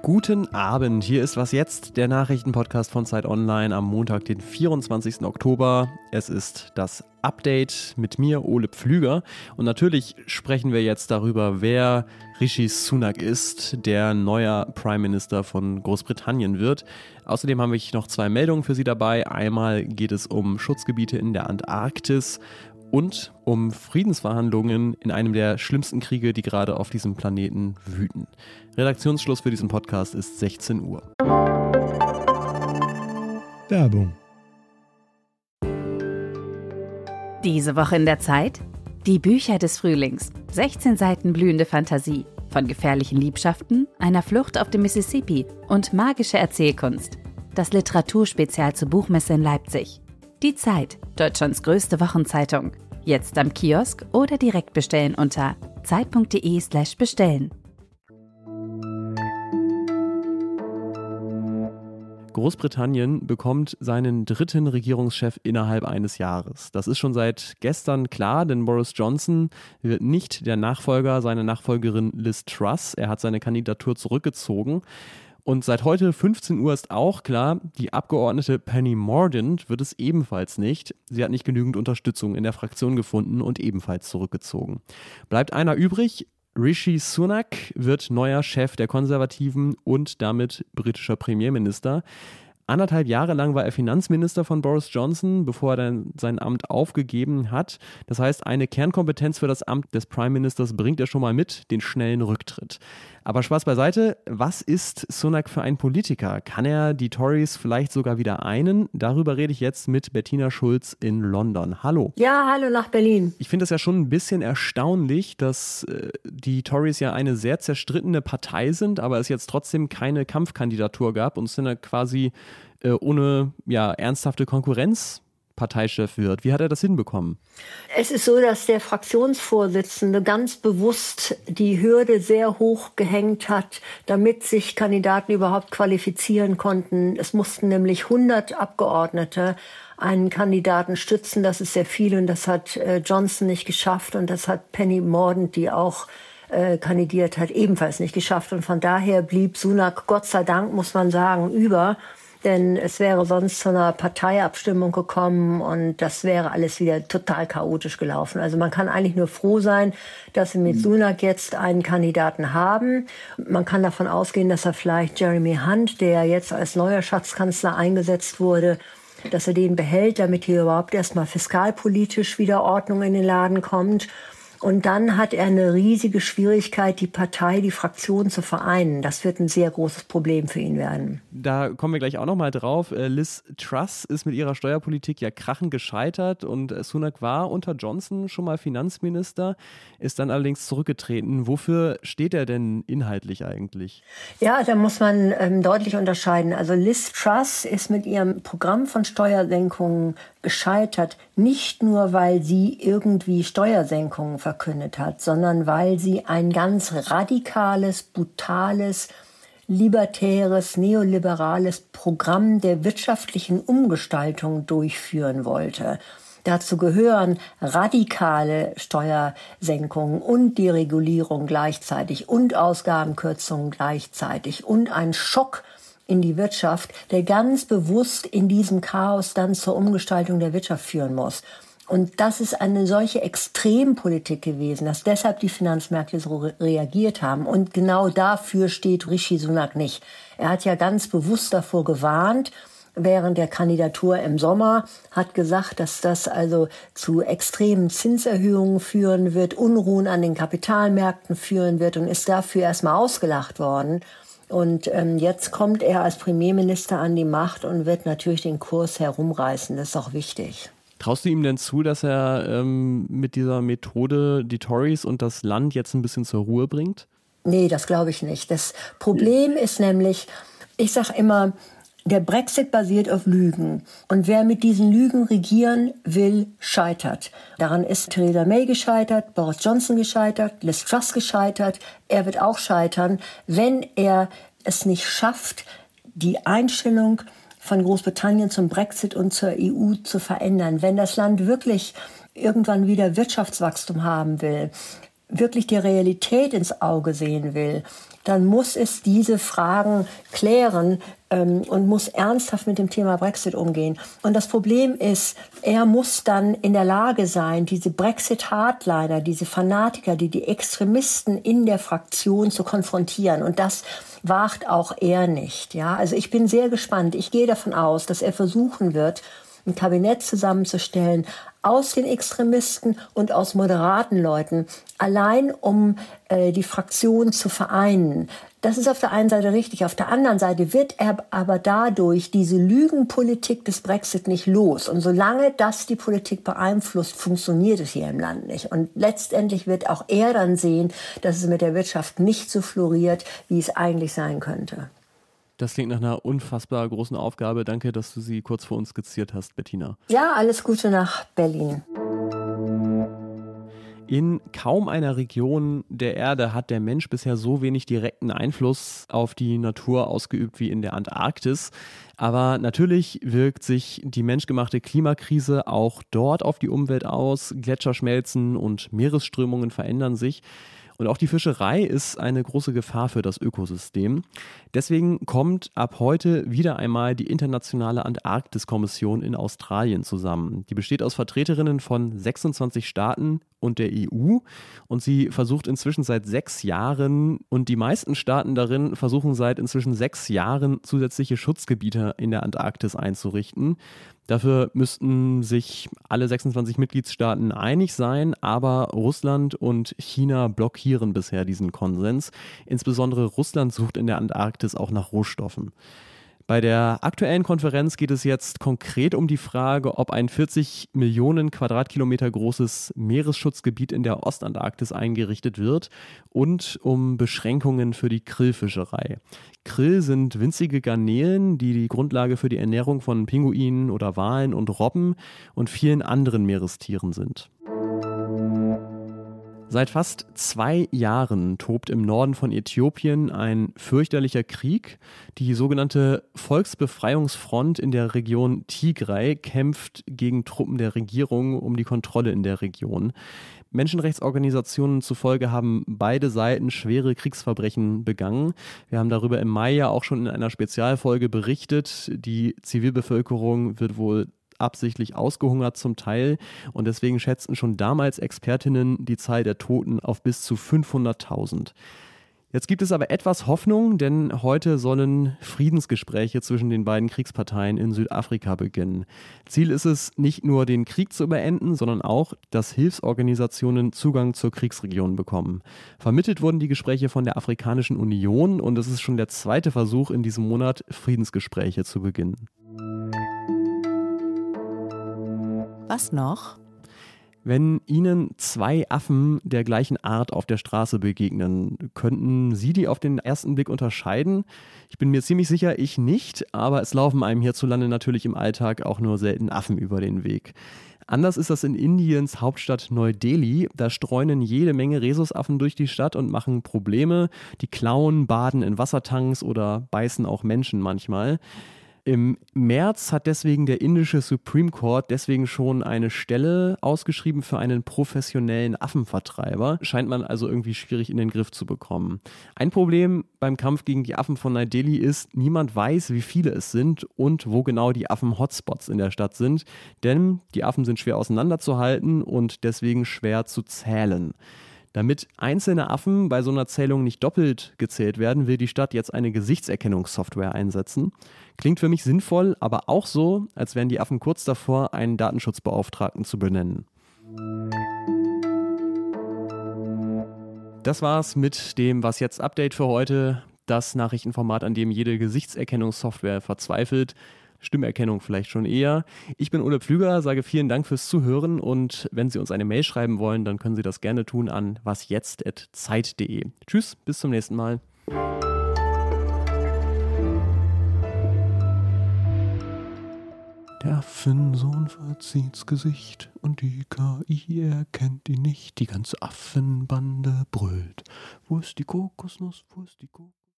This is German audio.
Guten Abend, hier ist was jetzt, der Nachrichtenpodcast von Zeit Online am Montag, den 24. Oktober. Es ist das Update mit mir, Ole Pflüger. Und natürlich sprechen wir jetzt darüber, wer Rishi Sunak ist, der neuer Prime Minister von Großbritannien wird. Außerdem habe ich noch zwei Meldungen für Sie dabei. Einmal geht es um Schutzgebiete in der Antarktis und um Friedensverhandlungen in einem der schlimmsten Kriege, die gerade auf diesem Planeten wüten. Redaktionsschluss für diesen Podcast ist 16 Uhr. Werbung. Diese Woche in der Zeit? Die Bücher des Frühlings. 16 Seiten blühende Fantasie. Von gefährlichen Liebschaften, einer Flucht auf dem Mississippi und magische Erzählkunst. Das Literaturspezial zur Buchmesse in Leipzig. Die Zeit, Deutschlands größte Wochenzeitung. Jetzt am Kiosk oder direkt bestellen unter zeit.de/slash bestellen. Großbritannien bekommt seinen dritten Regierungschef innerhalb eines Jahres. Das ist schon seit gestern klar, denn Boris Johnson wird nicht der Nachfolger seiner Nachfolgerin Liz Truss. Er hat seine Kandidatur zurückgezogen. Und seit heute 15 Uhr ist auch klar, die Abgeordnete Penny Mordaunt wird es ebenfalls nicht. Sie hat nicht genügend Unterstützung in der Fraktion gefunden und ebenfalls zurückgezogen. Bleibt einer übrig, Rishi Sunak wird neuer Chef der Konservativen und damit britischer Premierminister. Anderthalb Jahre lang war er Finanzminister von Boris Johnson, bevor er dann sein Amt aufgegeben hat. Das heißt, eine Kernkompetenz für das Amt des Prime Ministers bringt er schon mal mit, den schnellen Rücktritt. Aber Spaß beiseite, was ist Sunak für ein Politiker? Kann er die Tories vielleicht sogar wieder einen? Darüber rede ich jetzt mit Bettina Schulz in London. Hallo. Ja, hallo nach Berlin. Ich finde es ja schon ein bisschen erstaunlich, dass äh, die Tories ja eine sehr zerstrittene Partei sind, aber es jetzt trotzdem keine Kampfkandidatur gab und ja quasi äh, ohne ja, ernsthafte Konkurrenz Parteichef wird. Wie hat er das hinbekommen? Es ist so, dass der Fraktionsvorsitzende ganz bewusst die Hürde sehr hoch gehängt hat, damit sich Kandidaten überhaupt qualifizieren konnten. Es mussten nämlich 100 Abgeordnete einen Kandidaten stützen. Das ist sehr viel und das hat äh, Johnson nicht geschafft und das hat Penny Mordaunt, die auch äh, kandidiert hat, ebenfalls nicht geschafft. Und von daher blieb Sunak, Gott sei Dank, muss man sagen, über denn es wäre sonst zu einer Parteiabstimmung gekommen und das wäre alles wieder total chaotisch gelaufen. Also man kann eigentlich nur froh sein, dass sie mit mhm. Sunak jetzt einen Kandidaten haben. Man kann davon ausgehen, dass er vielleicht Jeremy Hunt, der jetzt als neuer Schatzkanzler eingesetzt wurde, dass er den behält, damit hier überhaupt erstmal fiskalpolitisch wieder Ordnung in den Laden kommt. Und dann hat er eine riesige Schwierigkeit, die Partei, die Fraktion zu vereinen. Das wird ein sehr großes Problem für ihn werden. Da kommen wir gleich auch nochmal drauf. Äh, Liz Truss ist mit ihrer Steuerpolitik ja krachend gescheitert und Sunak war unter Johnson schon mal Finanzminister, ist dann allerdings zurückgetreten. Wofür steht er denn inhaltlich eigentlich? Ja, da muss man ähm, deutlich unterscheiden. Also Liz Truss ist mit ihrem Programm von Steuersenkungen gescheitert, nicht nur weil sie irgendwie Steuersenkungen verkündet hat, sondern weil sie ein ganz radikales, brutales, libertäres, neoliberales Programm der wirtschaftlichen Umgestaltung durchführen wollte. Dazu gehören radikale Steuersenkungen und Deregulierung gleichzeitig und Ausgabenkürzungen gleichzeitig und ein Schock in die Wirtschaft, der ganz bewusst in diesem Chaos dann zur Umgestaltung der Wirtschaft führen muss. Und das ist eine solche Extrempolitik gewesen, dass deshalb die Finanzmärkte so re reagiert haben. Und genau dafür steht Rishi Sunak nicht. Er hat ja ganz bewusst davor gewarnt, während der Kandidatur im Sommer, hat gesagt, dass das also zu extremen Zinserhöhungen führen wird, Unruhen an den Kapitalmärkten führen wird und ist dafür erstmal ausgelacht worden. Und ähm, jetzt kommt er als Premierminister an die Macht und wird natürlich den Kurs herumreißen. Das ist auch wichtig. Traust du ihm denn zu, dass er ähm, mit dieser Methode die Tories und das Land jetzt ein bisschen zur Ruhe bringt? Nee, das glaube ich nicht. Das Problem ist nämlich, ich sage immer, der Brexit basiert auf Lügen. Und wer mit diesen Lügen regieren will, scheitert. Daran ist Theresa May gescheitert, Boris Johnson gescheitert, Liz Truss gescheitert. Er wird auch scheitern, wenn er es nicht schafft, die Einstellung von Großbritannien zum Brexit und zur EU zu verändern. Wenn das Land wirklich irgendwann wieder Wirtschaftswachstum haben will, wirklich die Realität ins Auge sehen will, dann muss es diese Fragen klären ähm, und muss ernsthaft mit dem Thema Brexit umgehen. Und das Problem ist, er muss dann in der Lage sein, diese Brexit-Hardliner, diese Fanatiker, die die Extremisten in der Fraktion zu konfrontieren. Und das wagt auch er nicht. Ja, also ich bin sehr gespannt. Ich gehe davon aus, dass er versuchen wird, ein Kabinett zusammenzustellen aus den Extremisten und aus moderaten Leuten, allein um äh, die Fraktion zu vereinen. Das ist auf der einen Seite richtig. Auf der anderen Seite wird er aber dadurch diese Lügenpolitik des Brexit nicht los. Und solange das die Politik beeinflusst, funktioniert es hier im Land nicht. Und letztendlich wird auch er dann sehen, dass es mit der Wirtschaft nicht so floriert, wie es eigentlich sein könnte. Das klingt nach einer unfassbar großen Aufgabe. Danke, dass du sie kurz vor uns skizziert hast, Bettina. Ja, alles Gute nach Berlin. In kaum einer Region der Erde hat der Mensch bisher so wenig direkten Einfluss auf die Natur ausgeübt wie in der Antarktis. Aber natürlich wirkt sich die menschgemachte Klimakrise auch dort auf die Umwelt aus. Gletscher schmelzen und Meeresströmungen verändern sich. Und auch die Fischerei ist eine große Gefahr für das Ökosystem. Deswegen kommt ab heute wieder einmal die Internationale Antarktiskommission in Australien zusammen. Die besteht aus Vertreterinnen von 26 Staaten und der EU und sie versucht inzwischen seit sechs Jahren und die meisten Staaten darin versuchen seit inzwischen sechs Jahren zusätzliche Schutzgebiete in der Antarktis einzurichten. Dafür müssten sich alle 26 Mitgliedstaaten einig sein, aber Russland und China blockieren bisher diesen Konsens. Insbesondere Russland sucht in der Antarktis auch nach Rohstoffen. Bei der aktuellen Konferenz geht es jetzt konkret um die Frage, ob ein 40 Millionen Quadratkilometer großes Meeresschutzgebiet in der Ostantarktis eingerichtet wird und um Beschränkungen für die Krillfischerei. Krill sind winzige Garnelen, die die Grundlage für die Ernährung von Pinguinen oder Walen und Robben und vielen anderen Meerestieren sind. Seit fast zwei Jahren tobt im Norden von Äthiopien ein fürchterlicher Krieg. Die sogenannte Volksbefreiungsfront in der Region Tigray kämpft gegen Truppen der Regierung um die Kontrolle in der Region. Menschenrechtsorganisationen zufolge haben beide Seiten schwere Kriegsverbrechen begangen. Wir haben darüber im Mai ja auch schon in einer Spezialfolge berichtet. Die Zivilbevölkerung wird wohl absichtlich ausgehungert zum Teil und deswegen schätzten schon damals Expertinnen die Zahl der Toten auf bis zu 500.000. Jetzt gibt es aber etwas Hoffnung, denn heute sollen Friedensgespräche zwischen den beiden Kriegsparteien in Südafrika beginnen. Ziel ist es, nicht nur den Krieg zu beenden, sondern auch, dass Hilfsorganisationen Zugang zur Kriegsregion bekommen. Vermittelt wurden die Gespräche von der Afrikanischen Union und es ist schon der zweite Versuch in diesem Monat, Friedensgespräche zu beginnen. Was noch? Wenn Ihnen zwei Affen der gleichen Art auf der Straße begegnen, könnten Sie die auf den ersten Blick unterscheiden? Ich bin mir ziemlich sicher, ich nicht, aber es laufen einem hierzulande natürlich im Alltag auch nur selten Affen über den Weg. Anders ist das in Indiens Hauptstadt Neu-Delhi. Da streunen jede Menge Rhesusaffen durch die Stadt und machen Probleme. Die klauen, baden in Wassertanks oder beißen auch Menschen manchmal. Im März hat deswegen der indische Supreme Court deswegen schon eine Stelle ausgeschrieben für einen professionellen Affenvertreiber. Scheint man also irgendwie schwierig in den Griff zu bekommen. Ein Problem beim Kampf gegen die Affen von Neu-Delhi ist, niemand weiß, wie viele es sind und wo genau die Affen-Hotspots in der Stadt sind. Denn die Affen sind schwer auseinanderzuhalten und deswegen schwer zu zählen. Damit einzelne Affen bei so einer Zählung nicht doppelt gezählt werden, will die Stadt jetzt eine Gesichtserkennungssoftware einsetzen. Klingt für mich sinnvoll, aber auch so, als wären die Affen kurz davor, einen Datenschutzbeauftragten zu benennen. Das war's mit dem Was jetzt Update für heute. Das Nachrichtenformat, an dem jede Gesichtserkennungssoftware verzweifelt. Stimmerkennung vielleicht schon eher. Ich bin Ole Pflüger, sage vielen Dank fürs Zuhören und wenn Sie uns eine Mail schreiben wollen, dann können Sie das gerne tun an wasjetzt.zeit.de. Tschüss, bis zum nächsten Mal. Der Affensohn verzieht's Gesicht und die KI erkennt ihn nicht. Die ganze Affenbande brüllt. Wo ist die Kokosnuss? Wo ist die Kokosnuss?